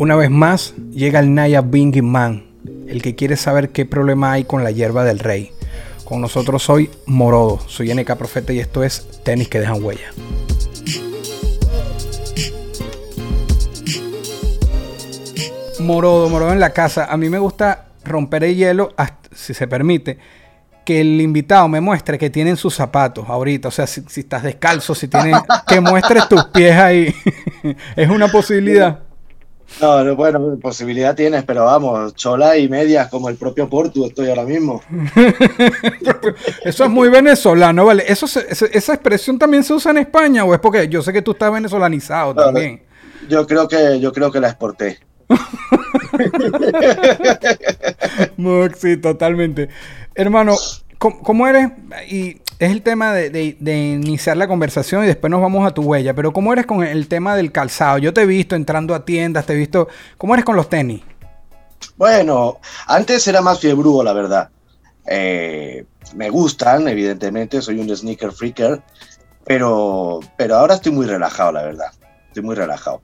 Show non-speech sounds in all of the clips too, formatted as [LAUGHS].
Una vez más, llega el Naya Binging Man, el que quiere saber qué problema hay con la hierba del rey. Con nosotros hoy Morodo, soy NK Profeta y esto es Tenis que dejan huella. Morodo, Morodo en la casa. A mí me gusta romper el hielo, si se permite, que el invitado me muestre que tienen sus zapatos ahorita. O sea, si, si estás descalzo, si tienen, que muestres tus pies ahí. [LAUGHS] es una posibilidad. No, no, bueno, posibilidad tienes, pero vamos, chola y medias como el propio Portu estoy ahora mismo. [LAUGHS] Eso es muy venezolano, ¿vale? Eso se- ese- ¿Esa expresión también se usa en España o es porque yo sé que tú estás venezolanizado No, también? Yo creo que, yo creo que la exporté. [LAUGHS] Sí, totalmente. Hermano, ¿cómo, cómo eres? Y es el tema de, de- de iniciar la conversación y después nos vamos a tu huella, pero ¿cómo eres con el tema del calzado? Yo te he visto entrando a tiendas, te he visto... ¿Cómo eres con los tenis? Bueno, antes era más fiebrudo, la verdad. Eh, me gustan, evidentemente, soy un sneaker freaker, pero, pero ahora estoy muy relajado, la verdad. Estoy muy relajado.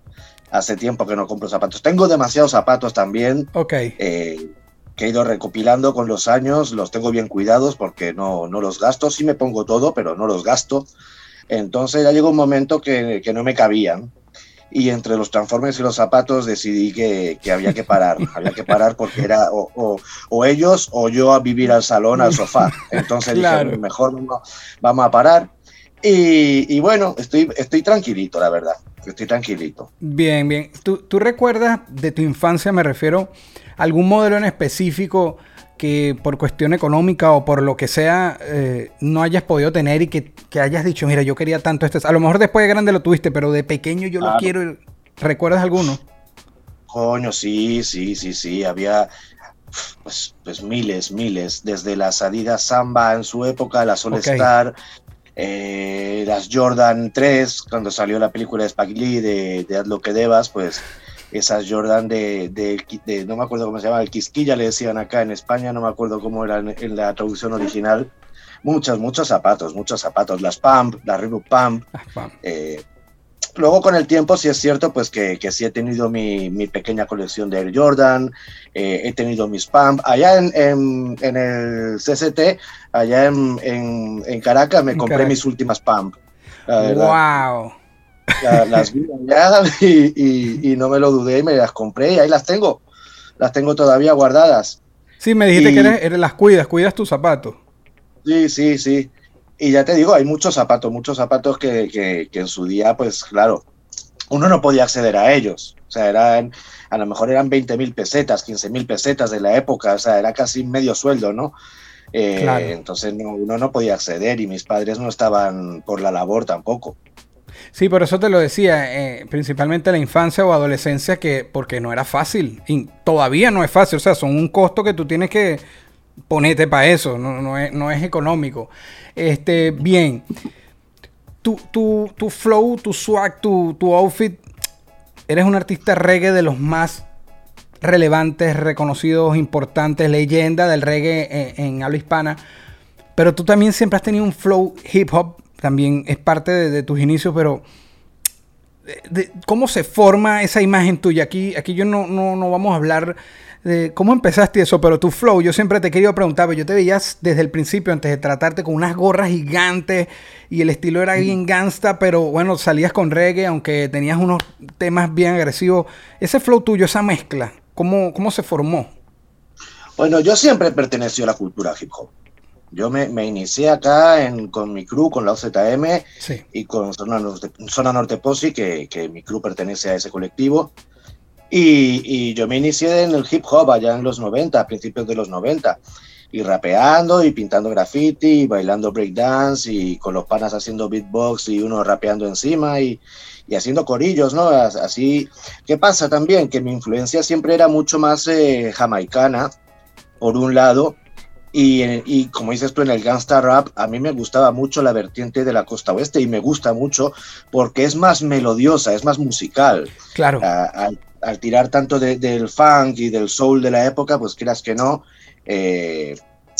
Hace tiempo que no compro zapatos. Tengo demasiados zapatos también, Ok. eh, que he ido recopilando con los años. Los tengo bien cuidados porque no, no los gasto. Sí me pongo todo, pero no los gasto. Entonces ya llegó un momento que, que no me cabían. Y entre los transformes y los zapatos decidí que, que había que parar. [LAUGHS] había que parar porque era o, o- o ellos o yo a vivir al salón, al sofá. Entonces Claro. dije, mejor vamos, vamos a parar. Y, y bueno, estoy, estoy tranquilito, la verdad. Estoy tranquilito. Bien, bien. ¿Tú, tú recuerdas de tu infancia, me refiero, algún modelo en específico que por cuestión económica o por lo que sea eh, no hayas podido tener y que, que hayas dicho, mira, yo quería tanto este. A lo mejor después de grande lo tuviste, pero de pequeño yo lo quiero. ¿Recuerdas alguno? Coño, sí, sí, sí, sí. Había pues, pues miles, miles. Desde las Adidas Samba en su época, las All Ok. Star, eh, las Jordan 3, cuando salió la película de Spike Lee de, de Haz lo que debas, pues esas Jordan de, de- de- no me acuerdo cómo se llama, el Quisquilla le decían acá en España, no me acuerdo cómo era en, en la traducción original. Muchos, muchos zapatos, muchos zapatos. Las Pump, las Reebok Pump, Ah, va. eh, luego con el tiempo sí es cierto pues que, que sí he tenido mi, mi pequeña colección de Air Jordan, eh, he tenido mis pump. Allá en, en- en el CCT, allá en, en- en Caracas me compré Caracas. mis últimas pump. Wow. La- las vi allá [LAUGHS] y, y- y no me lo dudé y me las compré y ahí las tengo. Las tengo todavía guardadas. Sí, me dijiste Y- que eres, eres- las cuidas, cuidas tus zapatos. Sí, sí, sí. Y ya te digo, hay muchos zapatos, muchos zapatos que, que- que en su día, pues claro, uno no podía acceder a ellos. O sea, eran, a lo mejor eran 20 mil pesetas, 15 mil pesetas de la época, o sea, era casi medio sueldo, ¿no? Eh, Claro. Entonces no, uno no podía acceder y mis padres no estaban por la labor tampoco. Sí, por eso te lo decía, eh, principalmente la infancia o adolescencia, que porque no era fácil, y todavía no es fácil, o sea, son un costo que tú tienes que ponerte para eso, no, es, no es económico. Este, bien, tu, tu, tu flow, tu swag, tu, tu outfit, eres un artista reggae de los más relevantes, reconocidos, importantes, leyenda del reggae en, en habla hispana. Pero tú también siempre has tenido un flow hip hop, también es parte de, de tus inicios, pero de- de ¿cómo se forma esa imagen tuya? Aquí, aquí yo no, no, no vamos a hablar de cómo empezaste eso, pero tu flow, yo siempre te he querido preguntar, pero yo te veías desde el principio, antes de tratarte con unas gorras gigantes y el estilo era bien gangsta, pero bueno, salías con reggae, aunque tenías unos temas bien agresivos. Ese flow tuyo, esa mezcla, ¿cómo, cómo se formó? Bueno, yo siempre pertenecí a la cultura hip hop. Yo me, me inicié acá en- con mi crew, con la OZM, Sí. y con Zona Norte, Zona Norte Posi, que, que mi crew pertenece a ese colectivo. Y, y yo me inicié en el hip hop allá en los 90, a principios de los 90. y rapeando y pintando graffiti y bailando breakdance y con los panas haciendo beatbox y uno rapeando encima y, y haciendo corillos, ¿no? Así, ¿qué pasa también? Que mi influencia siempre era mucho más eh, jamaicana, por un lado, y, y, como dices tú en el gangsta rap, a mí me gustaba mucho la vertiente de la costa oeste y me gusta mucho porque es más melodiosa, es más musical. Claro. al, tirar tanto del funk y del soul de la época, pues quieras que no, eh,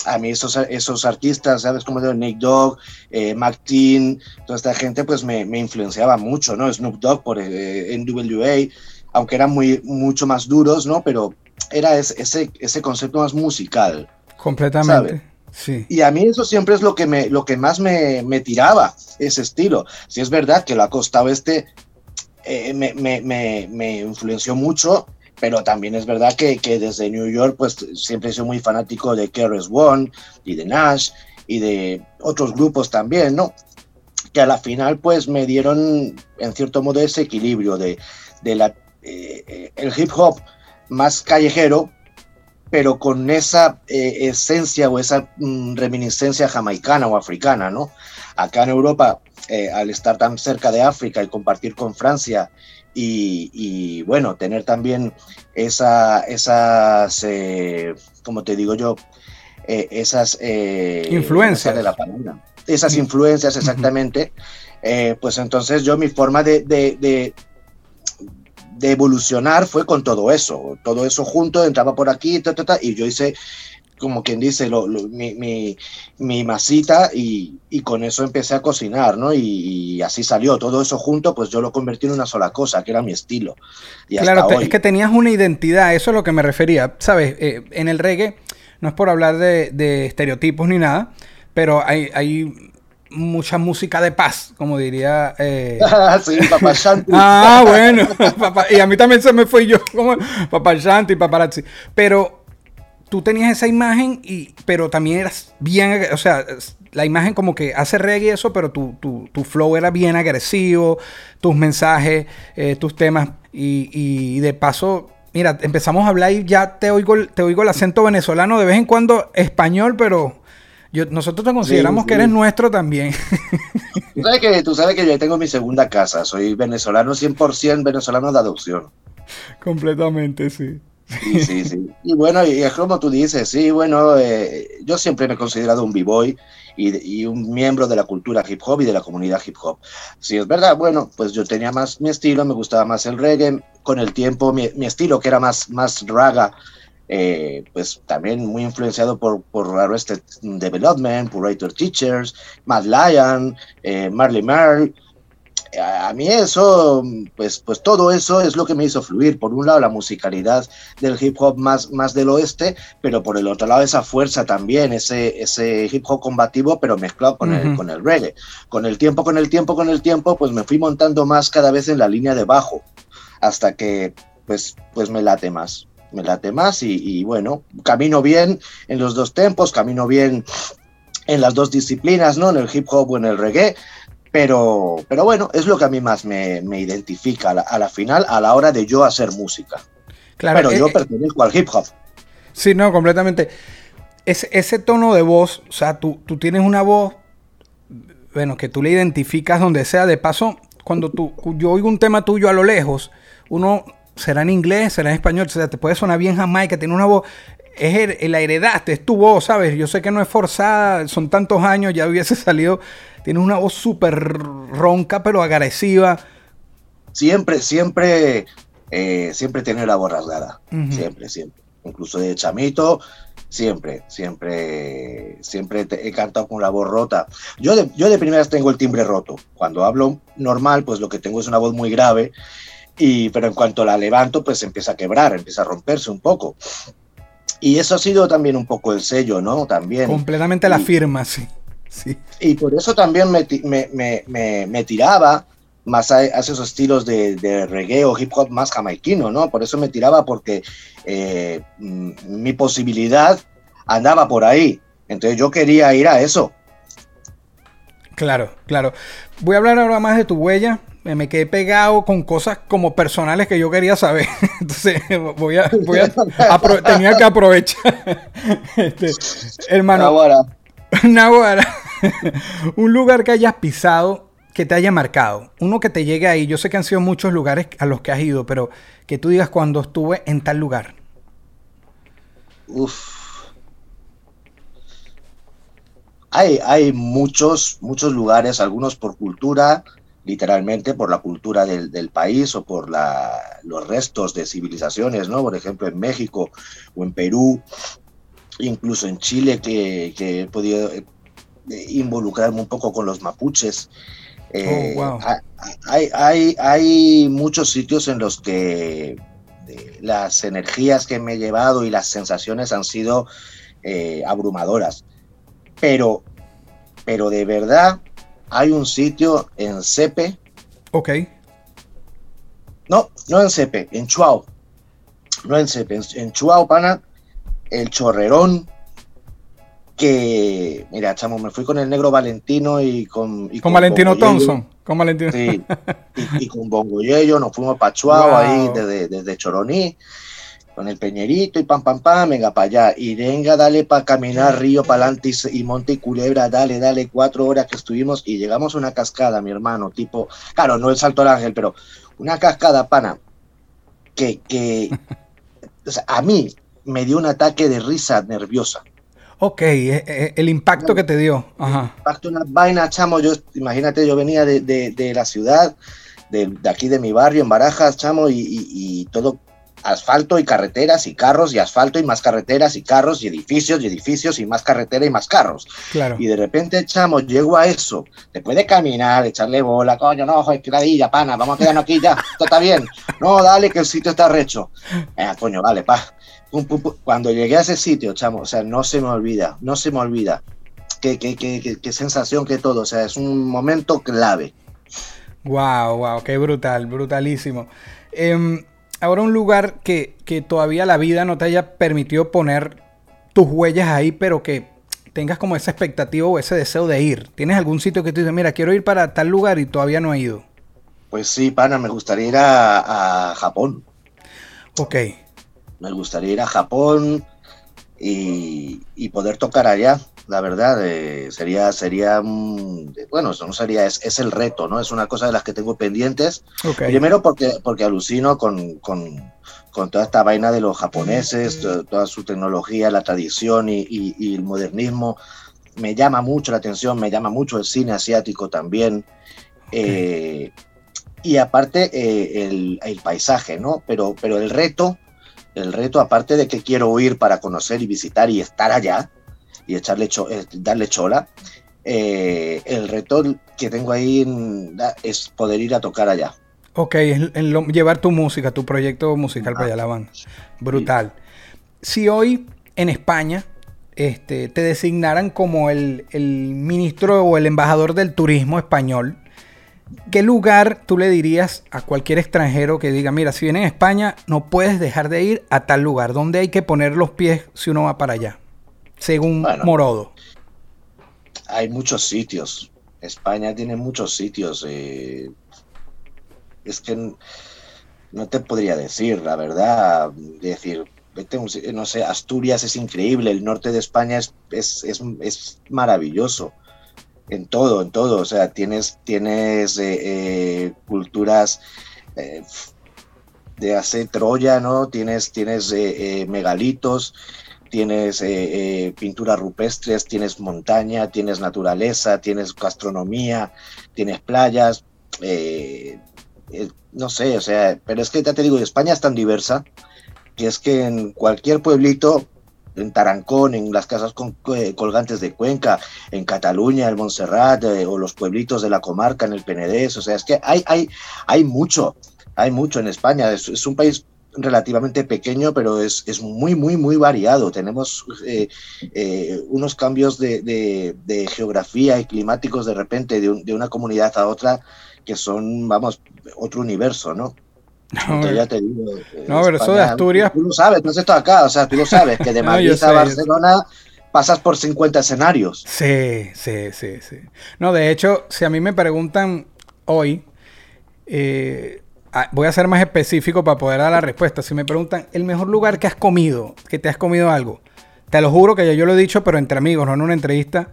a mí esos, esos artistas, ¿sabes? Como de Nick Dogg, eh, Mac Teen, toda esta gente, pues me, me influenciaba mucho, ¿no? Snoop Dogg por eh, NWA, aunque eran muy, mucho más duros, ¿no? Pero era ese, ese concepto más musical. Completamente. Sí. Y a mí eso siempre es lo que, me, lo que más me, me tiraba, ese estilo. Si es verdad que la costa oeste eh, me, me, me, influenció mucho, pero también es verdad que, que, desde New York pues siempre he sido muy fanático de KRS One y de Nash y de otros grupos también, ¿no? Que a la final pues me dieron en cierto modo ese equilibrio de, de la, eh, eh, el hip hop más callejero, pero con esa eh, esencia o esa mm, reminiscencia jamaicana o africana, ¿no? Acá en Europa, al estar tan cerca de África y compartir con Francia y, bueno, tener también esa, esas, eh, como te digo yo, eh, esas eh, influencias. de la esas influencias exactamente, pues entonces yo mi forma de, de, de, de, evolucionar fue con todo eso, todo eso junto, entraba por aquí, y yo hice como quien dice, lo, mi, mi, masita y, y, con eso empecé a cocinar, ¿no? Y, así salió. Todo eso junto, pues yo lo convertí en una sola cosa, que era mi estilo. Y claro, es que tenías una identidad, eso es lo que me refería. Sabes, eh, en el reggae, no es por hablar de, de estereotipos ni nada, pero hay, hay mucha música de paz, como diría. Eh... [LAUGHS] sí, Papá Shanti. [LAUGHS] ah, bueno. [LAUGHS] y a mí también se me fue yo, como Papá Shanti, Paparazzi. Pero tú tenías esa imagen, y, pero también eras bien, o sea, la imagen como que hace reggae y eso, pero tu, tu, tu flow era bien agresivo, tus mensajes, eh, tus temas, y, y, de paso, mira, empezamos a hablar y ya te oigo, te oigo el acento venezolano, de vez en cuando español, pero... Yo, nosotros te consideramos que eres nuestro también. [LAUGHS] Tú sabes, que, tú sabes que yo tengo mi segunda casa, soy venezolano 100% venezolano de adopción. Completamente, sí. Sí, sí, sí. Y bueno, y es como tú dices, sí, bueno, eh, yo siempre me he considerado un b-boy y, y, un miembro de la cultura hip hop y de la comunidad hip hop. Sí, es verdad, bueno, pues yo tenía más mi estilo, me gustaba más el reggae. Con el tiempo, mi, mi estilo, que era más, más raga, eh, pues también muy influenciado por, por Arrested Development, por Writer Teachers, Mad Lion, eh, Marley Merle a mí eso, pues, pues todo eso es lo que me hizo fluir. Por un lado, la musicalidad del hip hop más, más del oeste, pero por el otro lado, esa fuerza también, ese, ese hip hop combativo, pero mezclado con, el, con el reggae. Con el tiempo, con el tiempo, con el tiempo, pues me fui montando más cada vez en la línea de bajo, hasta que, pues, pues me late más. Me late más y, y bueno, camino bien en los dos tempos, camino bien en las dos disciplinas, ¿no? En el hip hop o en el reggae, pero, pero bueno, es lo que a mí más me, me identifica a la, final a la hora de yo hacer música. Claro, pero yo eh, pertenezco al hip hop. Sí, no, completamente. Ese, ese tono de voz, o sea, tú, tú tienes una voz, bueno, que tú le identificas donde sea. De paso, cuando tú, yo oigo un tema tuyo a lo lejos, uno será en inglés, será en español, o sea, te puede sonar bien que tiene una voz es el, la heredaste, es tu voz, ¿sabes? Yo sé que no es forzada, son tantos años, ya hubiese salido. Tienes una voz súper ronca, pero agresiva. Siempre, siempre, eh, siempre tiene la voz rasgada. Siempre, siempre. Incluso de chamito, siempre, siempre, siempre he cantado con la voz rota. Yo de, yo de primeras tengo el timbre roto. Cuando hablo normal, pues lo que tengo es una voz muy grave. Y, pero en cuanto la levanto, pues empieza a quebrar, empieza a romperse un poco. Y eso ha sido también un poco el sello, ¿no? También. Completamente la firma, sí. sí. Y por eso también me, me, me, me tiraba más a, esos estilos de, de, reggae o hip hop más jamaiquino, ¿no? Por eso me tiraba porque eh, mm, mi posibilidad andaba por ahí. Entonces yo quería ir a eso. Claro, claro. Voy a hablar ahora más de tu huella. Me quedé pegado con cosas como personales que yo quería saber. [LAUGHS] Entonces, voy a, voy a [LAUGHS] tenía que aprovechar. [LAUGHS] Este, hermano. Nahuara. Nahuara. un lugar que hayas pisado que te haya marcado. Uno que te llegue ahí. Yo sé que han sido muchos lugares a los que has ido, pero que tú digas cuando estuve en tal lugar. Uf. Hay, hay muchos, muchos lugares, algunos por cultura, literalmente por la cultura del, país o por los restos de civilizaciones, ¿no? Por ejemplo, en México o en Perú, incluso en Chile, que, he podido eh, involucrarme un poco con los mapuches. Eh, oh, hay, hay, hay muchos sitios en los que eh, las energías que me he llevado y las sensaciones han sido abrumadoras. Pero, pero de verdad hay un sitio en Cepe. Ok. No, no en Cepe, en Chuao. No en Cepe, en, Chuao, pana, el chorrerón. Que, mira, chamo, me fui con el negro Valentino y con. con, Valentino Thompson. Con Valentino. Sí, y, [LAUGHS] con Bongo Yello, nos fuimos para Chuao ahí desde, desde Choroní con el peñerito y pam, pam, pam, venga para allá. Y venga, dale para caminar río para adelante y, monte y culebra, dale, dale, cuatro horas que estuvimos y llegamos a una cascada, mi hermano, tipo, claro, no el Salto al Ángel, pero una cascada, pana, que, que o sea, a mí me dio un ataque de risa nerviosa. Ok, eh, eh, el impacto que te dio. Ajá. Impacto, una vaina, chamo, yo, imagínate, yo venía de, de, la ciudad, de, de, aquí de mi barrio, en Barajas, chamo, y, y todo asfalto y carreteras y carros y asfalto y más carreteras y carros y edificios y edificios y más carretera y más carros. Claro. Y de repente, chamo, llego a eso. Después de caminar, echarle bola, coño, no, joder, ladilla, pana, vamos a quedarnos aquí ya, esto está bien. No, dale, que el sitio está recho. Eh, coño, vale, pa. Cuando llegué a ese sitio, chamo, o sea, no se me olvida, no se me olvida. Qué, qué, qué, qué sensación que todo, o sea, es un momento clave. Wow, wow, qué brutal, brutalísimo. Eh, ahora un lugar que, todavía la vida no te haya permitido poner tus huellas ahí, pero que tengas como esa expectativa o ese deseo de ir. ¿Tienes algún sitio que tú dices, mira, quiero ir para tal lugar y todavía no he ido? Pues sí, pana, me gustaría ir a, Japón. Ok. Me gustaría ir a Japón y, y poder tocar allá la verdad, eh, sería, sería, bueno, eso no sería, es, el reto, ¿no? Es una cosa de las que tengo pendientes. Primero porque, porque alucino con, con, toda esta vaina de los japoneses, toda su tecnología, la tradición y, el modernismo. Me llama mucho la atención, me llama mucho el cine asiático también. Eh, y aparte eh, el, el, paisaje, ¿no? Pero, pero el reto, el reto, aparte de que quiero ir para conocer y visitar y estar allá, y echarle eh, darle chola. Eh, el reto que tengo ahí es poder ir a tocar allá. Ok, llevar tu música, tu proyecto musical para allá la banda. Brutal. Si hoy en España este, te designaran como el, ministro o el embajador del turismo español, ¿qué lugar tú le dirías a cualquier extranjero que diga, mira, si viene a España, no puedes dejar de ir a tal lugar? ¿Dónde hay que poner los pies si uno va para allá? Según Morodo? Hay muchos sitios. España tiene muchos sitios. Eh, es que no te podría decir, la verdad. Decir, no sé, Asturias es increíble, el norte de España es, es, maravilloso. En todo, en todo. O sea, tienes, tienes eh, eh, culturas de hace Troya, ¿no? Tienes, tienes megalitos, tienes eh, eh, pinturas rupestres, tienes montaña, tienes naturaleza, tienes gastronomía, tienes playas, eh, no sé, o sea, pero es que ya te digo, España es tan diversa que es que en cualquier pueblito, en Tarancón, en las casas colgantes de Cuenca, en Cataluña, en Montserrat, o los pueblitos de la comarca, en el Penedés, o sea, es que hay, hay, hay mucho, hay mucho en España, es un país relativamente pequeño, pero es, es muy, muy, muy variado. Tenemos eh, eh, unos cambios de, de, geografía y climáticos de repente de, de, una comunidad a otra que son, vamos, otro universo, ¿no? [LAUGHS] No, ya te digo, eh, no pero eso de Asturias. Tú lo sabes, tú has estado acá, o sea, tú lo [LAUGHS] sabes, que de Madrid a Barcelona pasas por 50 escenarios. Sí, sí, sí, sí. No, de hecho, si a mí me preguntan hoy, Eh, voy a ser más específico para poder dar la respuesta. Si me preguntan, el mejor lugar que has comido, que te has comido algo, te lo juro que ya yo lo he dicho, pero entre amigos, no en una entrevista,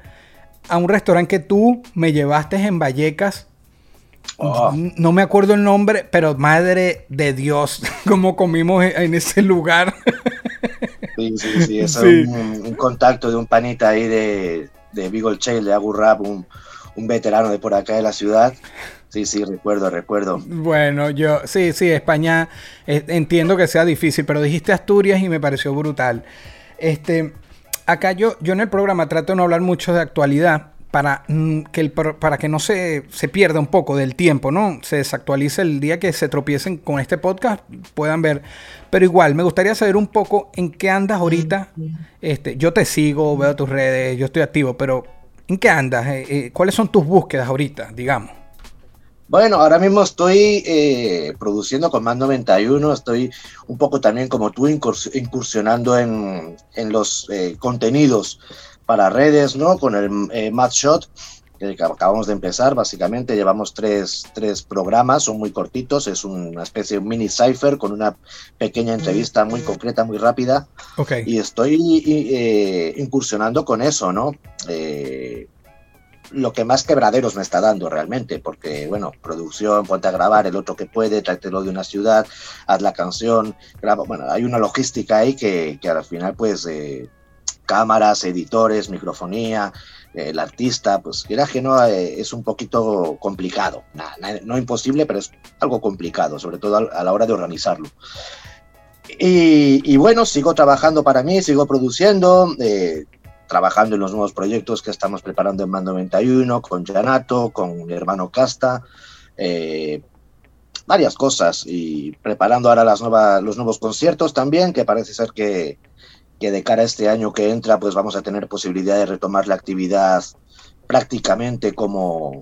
a un restaurante que tú me llevaste en Vallecas. Oh. No me acuerdo el nombre, pero madre de Dios, [LAUGHS] cómo comimos en ese lugar. Sí, sí, [LAUGHS] sí, es Sí. Un, un contacto de un panita ahí de, de Beagle Chail, de Agu Rap, un, un veterano de por acá de la ciudad. Sí, sí, recuerdo, recuerdo. Bueno, yo, sí, sí, España, eh, entiendo que sea difícil, pero dijiste Asturias y me pareció brutal. Este, acá yo, yo en el programa trato de no hablar mucho de actualidad para, mm, que, el, para que no se, se pierda un poco del tiempo, ¿no? Se desactualice el día que se tropiecen con este podcast, puedan ver. Pero igual, me gustaría saber un poco en qué andas ahorita. Este, yo te sigo, veo tus redes, yo estoy activo, pero ¿en qué andas? Eh, eh, ¿Cuáles son tus búsquedas ahorita, digamos? Bueno, ahora mismo estoy eh, produciendo con Más 91, estoy un poco también como tú incurs- incursionando en, en los eh, contenidos para redes, ¿no? Con el eh, Mad Shot, que acabamos de empezar, básicamente llevamos tres, tres programas, son muy cortitos, es una especie de mini cipher con una pequeña entrevista muy concreta, muy rápida, Ok. y estoy eh, incursionando con eso, ¿no? Eh, lo que más quebraderos me está dando realmente, porque, bueno, producción, ponte a grabar, el otro que puede, tráetelo de una ciudad, haz la canción, graba, bueno, hay una logística ahí que, que al final, pues, eh, cámaras, editores, microfonía, eh, el artista, pues, quiera que no, eh, es un poquito complicado, Na- na- no imposible, pero es algo complicado, sobre todo a- a la hora de organizarlo. Y, y bueno, sigo trabajando para mí, sigo produciendo, eh, trabajando en los nuevos proyectos que estamos preparando en Man 91, con Janato, con mi hermano Casta, eh, varias cosas y preparando ahora las nuevas, los nuevos conciertos también, que parece ser que, que de cara a este año que entra, pues vamos a tener posibilidad de retomar la actividad prácticamente como,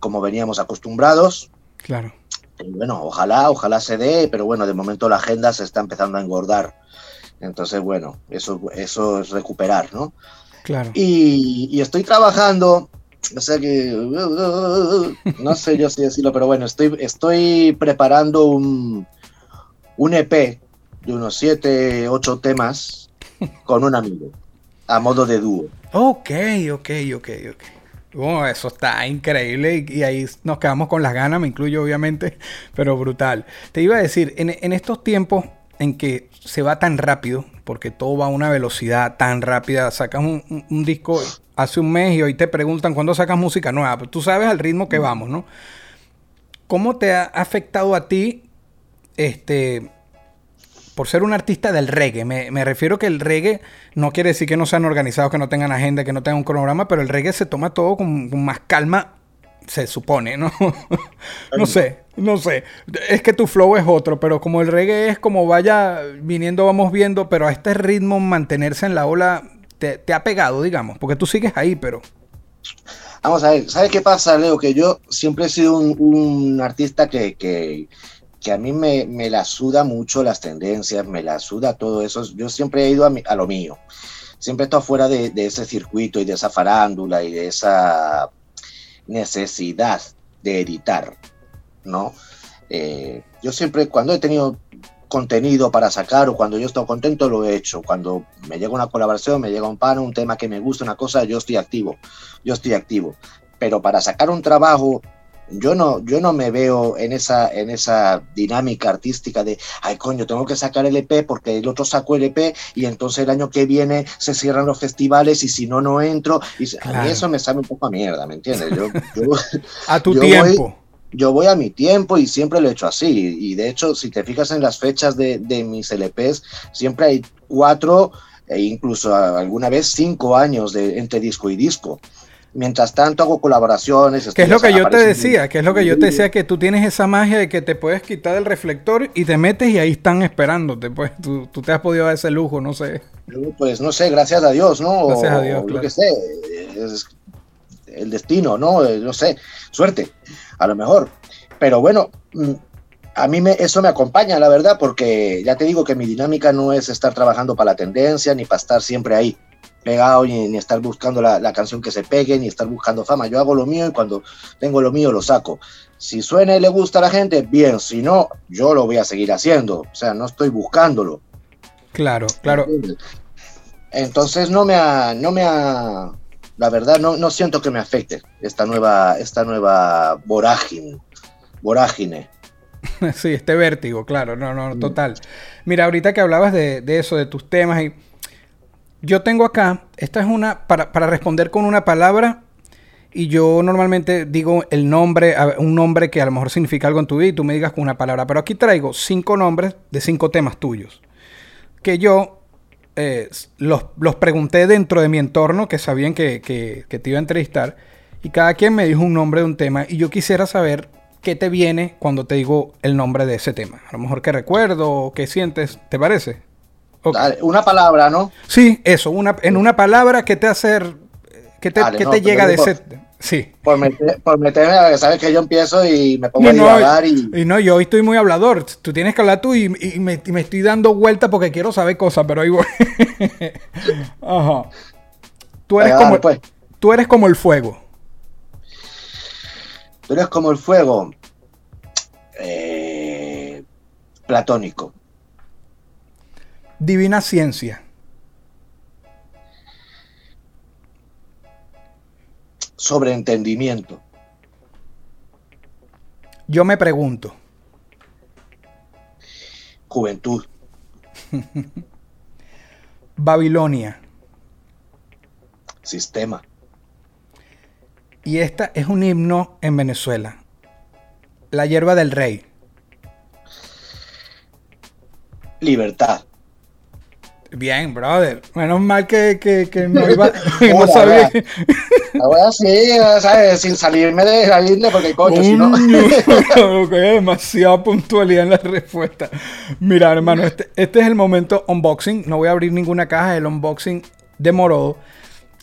como veníamos acostumbrados. Claro. Y bueno, ojalá, ojalá se dé, pero bueno, de momento la agenda se está empezando a engordar. Entonces, bueno, eso, eso es recuperar, ¿no? Claro. Y, y estoy trabajando, o sea que, [LAUGHS] no sé yo si decirlo, pero bueno, estoy, estoy preparando un, un EP de unos 7, 8 temas con un amigo, a modo de dúo. Ok, ok, ok, ok. Oh, eso está increíble y, y ahí nos quedamos con las ganas, me incluyo obviamente, [LAUGHS] pero brutal. Te iba a decir, en, en estos tiempos en que se va tan rápido, porque todo va a una velocidad tan rápida, sacas un, un- un disco hace un mes y hoy te preguntan cuándo sacas música nueva, pues tú sabes al ritmo que vamos, ¿no? ¿Cómo te ha afectado a ti este, por ser un artista del reggae. Me, me refiero que el reggae no quiere decir que no sean organizados, que no tengan agenda, que no tengan un cronograma, pero el reggae se toma todo con, con más calma, se supone, ¿no? [LAUGHS] no sé, no sé. Es que tu flow es otro, pero como el reggae es como vaya viniendo, vamos viendo, pero a este ritmo mantenerse en la ola te, te ha pegado, digamos, porque tú sigues ahí, pero... Vamos a ver, ¿sabes qué pasa, Leo? Que yo siempre he sido un, un artista que, que, que a mí me, me la suda mucho las tendencias, me la suda todo eso. Yo siempre he ido a, mi- a lo mío. Siempre he estado fuera de, de ese circuito y de esa farándula y de esa necesidad de editar, ¿no? Eh, yo siempre, cuando he tenido contenido para sacar o cuando yo estoy contento, lo he hecho. Cuando me llega una colaboración, me llega un pan, un tema que me gusta, una cosa, yo estoy activo. Yo estoy activo. Pero para sacar un trabajo, yo no, yo no me veo en esa, en esa dinámica artística de, ay coño, tengo que sacar el EP porque el otro sacó el EP y entonces el año que viene se cierran los festivales y si no, no entro. Y a mí eso me sabe un poco a mierda, ¿me entiendes? Yo, yo, [LAUGHS] A tu Yo voy- tiempo. yo voy a mi tiempo y siempre lo he hecho así. Y de hecho, si te fijas en las fechas de, de mis LPs, siempre hay cuatro e incluso alguna vez cinco años de, entre disco y disco. Mientras tanto hago colaboraciones. Que es lo que yo te decía, que es lo que yo te decía, que tú tienes esa magia de que te puedes quitar el reflector y te metes y ahí están esperándote. Pues tú, tú te has podido dar ese lujo, no sé. Pues no sé, gracias a Dios, ¿no? Gracias a O Dios, Lo que sé, es el destino, ¿no? Eh, No sé, suerte, a lo mejor. Pero bueno, mm, a mí me, eso me acompaña, la verdad, porque ya te digo que mi dinámica no es estar trabajando para la tendencia ni para estar siempre ahí pegado ni, ni estar buscando la, la, canción que se pegue ni estar buscando fama. Yo hago lo mío y cuando tengo lo mío lo saco. Si suena y le gusta a la gente, bien. Si no, yo lo voy a seguir haciendo. O sea, no estoy buscándolo. Claro, claro. Entonces no me ha, no me ha, la verdad no, no siento que me afecte esta nueva, esta nueva vorágine, vorágine. [LAUGHS] Sí, este vértigo, claro, no, no, total. Mira, ahorita que hablabas de, de eso, de tus temas, y yo tengo acá, esta es una, para, para, responder con una palabra, y yo normalmente digo el nombre, un nombre que a lo mejor significa algo en tu vida, y tú me digas con una palabra, pero aquí traigo cinco nombres de cinco temas tuyos, que yo eh, los, los, pregunté dentro de mi entorno, que sabían que, que, que te iba a entrevistar, y cada quien me dijo un nombre de un tema, y yo quisiera saber qué te viene cuando te digo el nombre de ese tema. A lo mejor qué recuerdo, qué sientes, ¿te parece? Okay. Dale, una palabra, ¿no? Sí, eso, una, en una palabra, ¿qué te hacer, qué te, Dale, ¿qué no, te llega de ese? Sí. Por, meter, por meterme, sabes que yo empiezo y me pongo no, a divagar y... y... no, yo hoy estoy muy hablador. Tú tienes que hablar tú y, y, me, y me, estoy dando vuelta porque quiero saber cosas, pero ahí voy. [LAUGHS] Ajá. Tú eres, como, pues. tú eres como el fuego. Tú eres como el fuego. Eh, platónico. Divina ciencia. Sobreentendimiento. Yo me pregunto. Juventud. [LAUGHS] Babilonia. Sistema. Y esta es un himno en Venezuela. La hierba del rey. Libertad. Bien, brother. Menos mal que, que, que no iba. [LAUGHS] no sabía. Ahora sí, ¿sabes? Sin salirme de la isla, porque coño, si no. [LAUGHS] [LAUGHS] demasiada puntualidad en la respuesta. Mira, hermano, este, este es el momento unboxing. No voy a abrir ninguna caja. El unboxing de Morodo.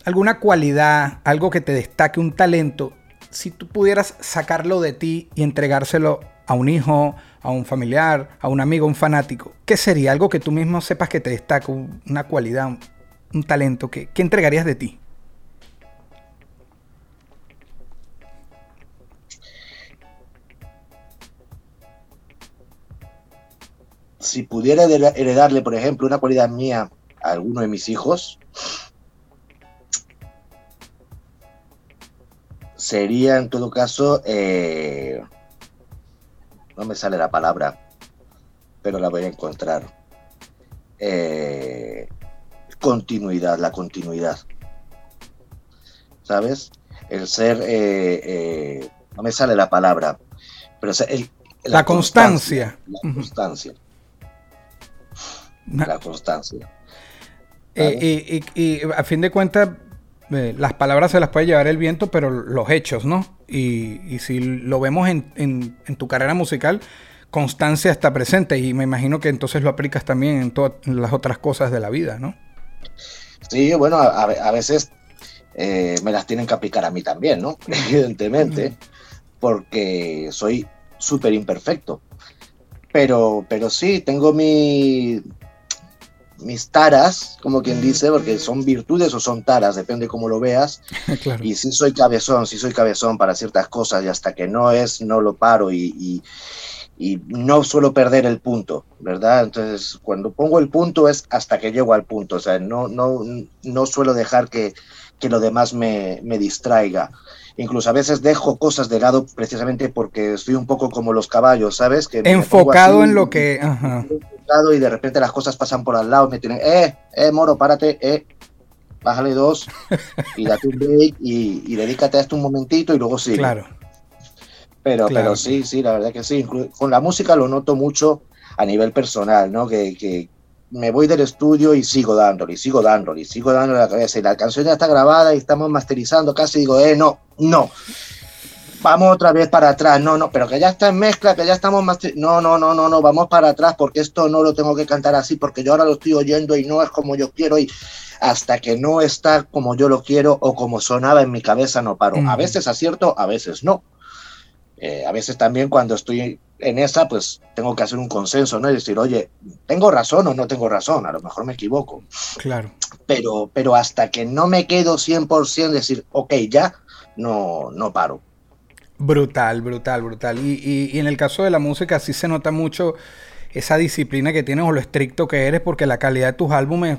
¿Alguna cualidad, algo que te destaque, un talento? Si tú pudieras sacarlo de ti y entregárselo a un hijo, a un familiar, a un amigo, a un fanático, ¿qué sería? Algo que tú mismo sepas que te destaca, una cualidad, un, talento. ¿qué, ¿Qué entregarías de ti? Si pudiera heredarle, por ejemplo, una cualidad mía a alguno de mis hijos, sería en todo caso, eh, no me sale la palabra, pero la voy a encontrar. Eh, continuidad, la continuidad. ¿Sabes? El ser, eh, eh, no me sale la palabra, pero el, la, la, constancia. constancia. La constancia. La constancia. y, a fin de cuentas, las palabras se las puede llevar el viento, pero los hechos, ¿no? Y, y si lo vemos en, en, en, tu carrera musical, constancia está presente y me imagino que entonces lo aplicas también en todas las otras cosas de la vida, ¿no? Sí, bueno, a, a veces eh, me las tienen que aplicar a mí también, ¿no? [LAUGHS] Evidentemente, porque soy súper imperfecto. Pero, pero sí, tengo mi, mis taras, como quien dice, porque son virtudes o son taras, depende cómo lo veas. [LAUGHS] claro. Y si soy cabezón, si soy cabezón para ciertas cosas y hasta que no es, no lo paro y, y, y, no suelo perder el punto, ¿verdad? Entonces, cuando pongo el punto es hasta que llego al punto, o sea, no, no, no suelo dejar que, que lo demás me, me distraiga incluso a veces dejo cosas de lado precisamente porque estoy un poco como los caballos, ¿sabes? Que enfocado así, en lo que... Ajá. Y de repente las cosas pasan por al lado, me tienen, eh, eh, moro, párate, eh, bájale dos [LAUGHS] y date un break y, y dedícate a esto un momentito y luego sí. Claro. Pero, claro. pero sí, sí, la verdad que sí. Con la música lo noto mucho a nivel personal, ¿no? Que, que, me voy del estudio y sigo dándole, y sigo dándole, y sigo dándole la cabeza. Y la canción ya está grabada y estamos masterizando casi. Digo, eh, no, no. Vamos otra vez para atrás. No, no, pero que ya está en mezcla, que ya estamos master... No, no, no, no, no, vamos para atrás porque esto no lo tengo que cantar así porque yo ahora lo estoy oyendo y no es como yo quiero y hasta que no está como yo lo quiero o como sonaba en mi cabeza no paro. Mm. A veces acierto, a veces no. Eh, a veces también cuando estoy en esa, pues tengo que hacer un consenso, ¿no? Y decir, oye, ¿tengo razón o no tengo razón? A lo mejor me equivoco. Claro. Pero, pero hasta que no me quedo 100% decir, ok, ya, no, no paro. Brutal, brutal, brutal. Y, y, y, en el caso de la música sí se nota mucho esa disciplina que tienes o lo estricto que eres porque la calidad de tus álbumes,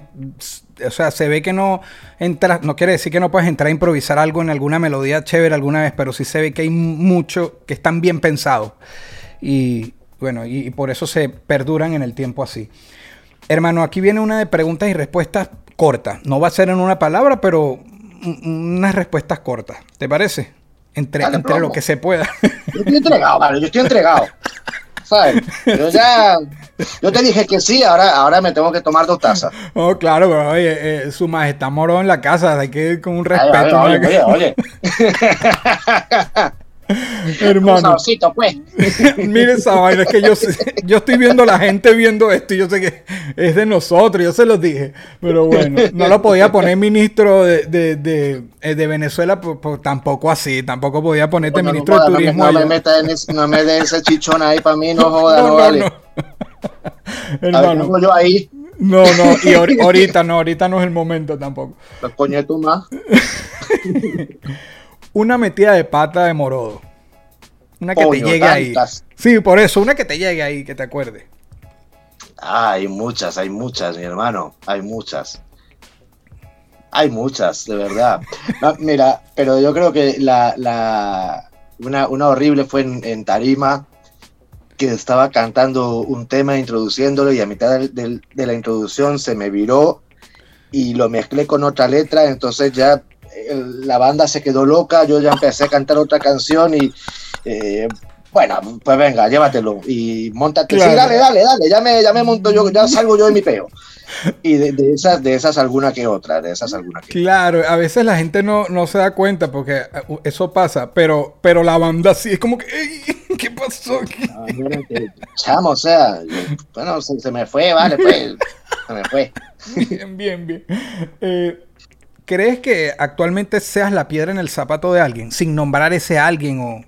o sea, se ve que no entras, no quiere decir que no puedes entrar a improvisar algo en alguna melodía chévere alguna vez, pero sí se ve que hay mucho que están bien pensados. Y bueno, y, y por eso se perduran en el tiempo así. Hermano, aquí viene una de preguntas y respuestas cortas. No va a ser en una palabra, pero unas respuestas cortas. ¿Te parece? Entre, Dale, entre lo que se pueda. Yo estoy entregado, vale, yo estoy entregado. ¿Sabes? Yo ya, yo te dije que sí, ahora, ahora me tengo que tomar dos tazas. Oh, claro, pero oye, eh, su majestad moró en la casa, hay que ir con un Ay, respeto. oye, oye, [LAUGHS] [LAUGHS] Un Hermano, saborcito, pues. [LAUGHS] mire esa vaina, es que yo, yo estoy viendo la gente viendo esto y yo sé que es de nosotros, yo se los dije. Pero bueno, no lo podía poner ministro de, de, de, eh, de Venezuela, pues, pues, tampoco así, tampoco podía ponerte Bueno, no ministro de no me- turismo. No me, allá. meta en ese, no me dé ese chichón ahí para mí, no [LAUGHS] joda, No, no, no, vale. no. A ver, Hermano, tengo yo ahí, no, no, y ahor- ahorita no, ahorita no es el momento tampoco. los coñetos más. Una metida de pata de morodo. Una que Coño, te llegue ahí. Sí, por eso, una que te llegue ahí, que te acuerdes. Ah, hay muchas, hay muchas, mi hermano, hay muchas. Hay muchas, de verdad. [LAUGHS] No, mira, pero yo creo que la, la una, una horrible fue en, en Tarima, que estaba cantando un tema, introduciéndolo, y a mitad de la introducción se me viró y lo mezclé con otra letra, entonces ya eh, la banda se quedó loca, yo ya empecé a cantar otra canción y eh, bueno, pues venga, llévatelo y montate. Claro. Sí, dale, dale, dale, ya me, ya me monto yo, ya salgo yo de mi peo. [LAUGHS] Y de, de esas, de esas alguna que otra, de esas alguna que Claro, a veces la gente no, no se da cuenta porque eh, eso pasa, pero, pero la banda sí es como que, "Ey, [LAUGHS] ¿qué pasó aquí? Ah, mira que, Chamo, o sea, yo- bueno, se, se me fue, vale, pues, se me fue. [LAUGHS] Bien, bien, bien. Eh, ¿Crees que actualmente seas la piedra en el zapato de alguien, sin nombrar ese alguien o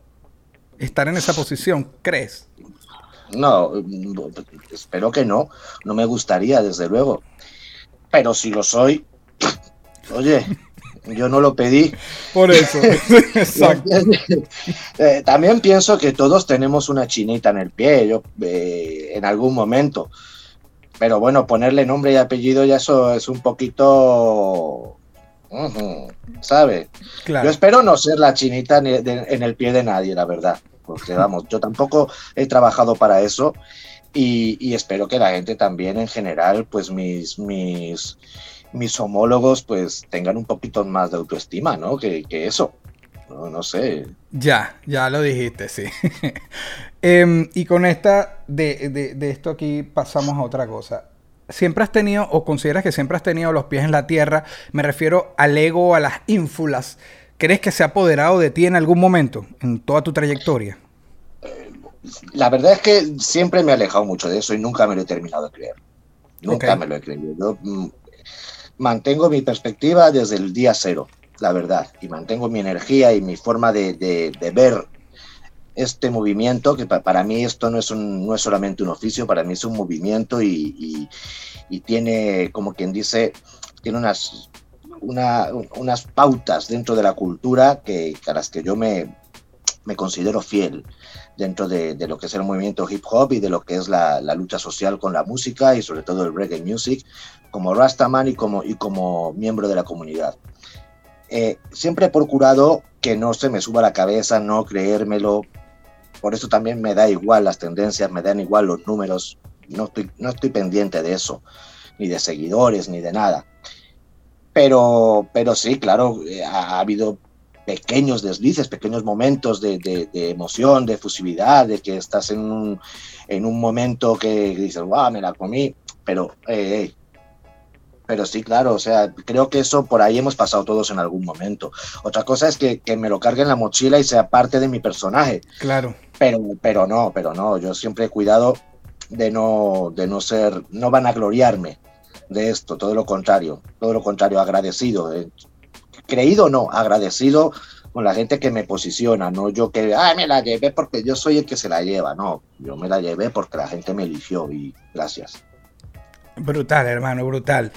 estar en esa posición? ¿Crees? No, espero que no, no me gustaría, desde luego. Pero si lo soy, [CLEARS THROAT] oye, yo no lo pedí. Por eso. [LAUGHS] [LAUGHS] Exacto. Eh, también pienso que todos tenemos una chinita en el pie, yo eh, en algún momento. Pero bueno, ponerle nombre y apellido ya eso es un poquito, ¿sabe? Yo espero no ser la chinita en el pie de nadie, la verdad. Porque [LAUGHS] vamos, yo tampoco he trabajado para eso y, y espero que la gente también en general, pues mis, mis, mis homólogos, pues tengan un poquito más de autoestima, ¿no? Que, que eso. No, no sé. Ya, ya lo dijiste, sí. [LAUGHS] Em, y con esta, de, de- de esto aquí pasamos a otra cosa. ¿Siempre has tenido, o consideras que siempre has tenido los pies en la tierra? Me refiero al ego, a las ínfulas. ¿Crees que se ha apoderado de ti en algún momento, en toda tu trayectoria? La verdad es que siempre me he alejado mucho de eso y nunca me lo he terminado de creer. Nunca me lo he creído. Yo mm, mantengo mi perspectiva desde el día cero, la verdad, y mantengo mi energía y mi forma de, de- de ver este movimiento, que pa- para mí esto no es, un, no es solamente un oficio, para mí es un movimiento y, y- y tiene, como quien dice, tiene unas, una- unas pautas dentro de la cultura que, a las que yo me, me considero fiel dentro de, de lo que es el movimiento hip hop y de lo que es la, la lucha social con la música y sobre todo el reggae music, como Rastaman y como, y como miembro de la comunidad. Eh, siempre he procurado que no se me suba la cabeza, no creérmelo. Por eso también me da igual las tendencias, me dan igual los números. No estoy, no estoy pendiente de eso, ni de seguidores, ni de nada. Pero, pero sí, claro, eh, ha, ha habido pequeños deslices, pequeños momentos de, de- emoción, de efusividad, de que estás en un, en un momento que dices, wow, me la comí, pero, eh. Pero sí, claro, o sea, creo que eso por ahí hemos pasado todos en algún momento. Otra cosa es que, que me lo cargue en la mochila y sea parte de mi personaje, Claro. pero, pero no, pero no, yo siempre he cuidado de no, de no ser, no van a gloriarme de esto, todo lo contrario, todo lo contrario, agradecido, eh, creído o no, agradecido con la gente que me posiciona, no yo que, ay, me la llevé porque yo soy el que se la lleva, no, yo me la llevé porque la gente me eligió y gracias. Brutal, hermano, brutal.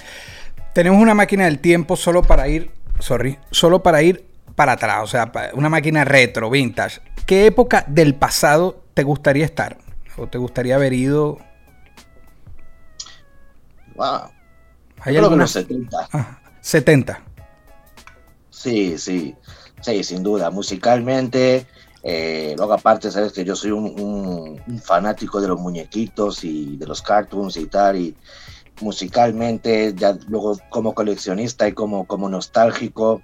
Tenemos una máquina del tiempo solo para ir, sorry, solo para ir para atrás, o sea, una máquina retro, vintage. ¿Qué época del pasado te gustaría estar? ¿O te gustaría haber ido? Wow. ¿Hay algunos 70. 70. Sí, sí. Sí, sin duda. Musicalmente, eh, luego aparte, sabes que yo soy un, fanático de los muñequitos y de los cartoons y tal, y musicalmente, ya luego como coleccionista y como, como nostálgico,